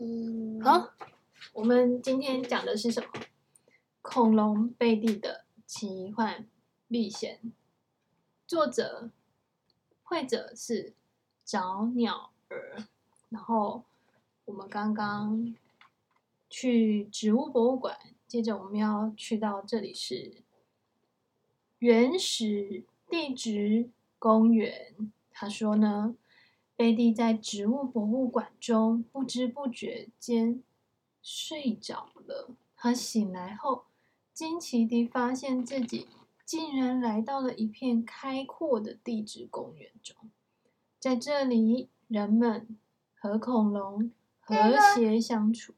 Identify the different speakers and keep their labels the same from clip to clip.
Speaker 1: 嗯，好，我们今天讲的是什么？恐龙贝蒂的奇幻历险。作者、绘者是找鸟儿。然后我们刚刚去植物博物馆，接着我们要去到这里是原始地质公园。他说呢。贝蒂在植物博物馆中不知不觉间睡着了。他醒来后，惊奇地发现自己竟然来到了一片开阔的地质公园中。在这里，人们和恐龙和谐相处。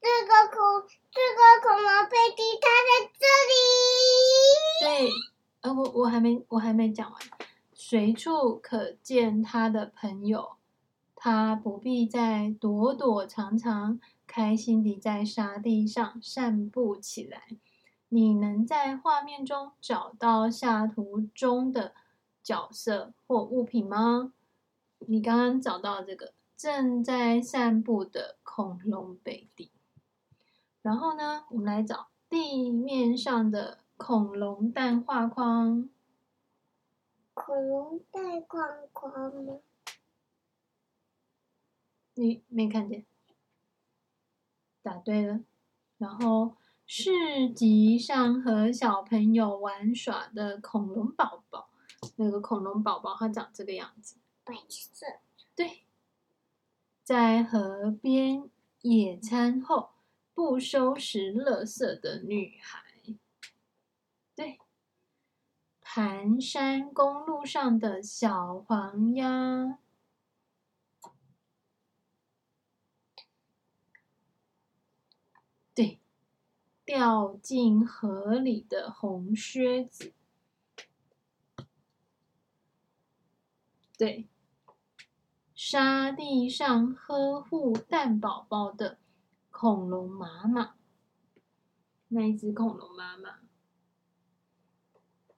Speaker 2: 这个恐这个恐龙贝蒂，它在这里。
Speaker 1: 对，呃，我我还没我还没讲完。随处可见他的朋友，他不必再躲躲藏藏，开心地在沙地上散步起来。你能在画面中找到下图中的角色或物品吗？你刚刚找到这个正在散步的恐龙贝蒂。然后呢，我们来找地面上的恐龙蛋画框。
Speaker 2: 恐龙带框框吗？
Speaker 1: 你没看见？答对了。然后市集上和小朋友玩耍的恐龙宝宝，那个恐龙宝宝它长这个样子，
Speaker 2: 白色。
Speaker 1: 对。在河边野餐后不收拾垃圾的女孩。对盘山公路上的小黄鸭，对，掉进河里的红靴子，对，沙地上呵护蛋宝宝的恐龙妈妈，那一只恐龙妈妈。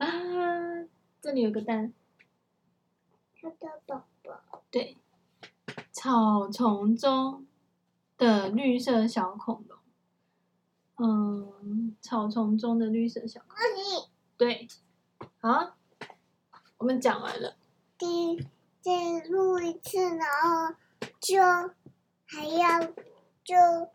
Speaker 1: 啊，这里有个蛋，
Speaker 2: 它的宝宝。
Speaker 1: 对，草丛中的绿色小恐龙。嗯，草丛中的绿色小恐龙。对，好，我们讲完了。
Speaker 2: 第再录一次，然后就还要就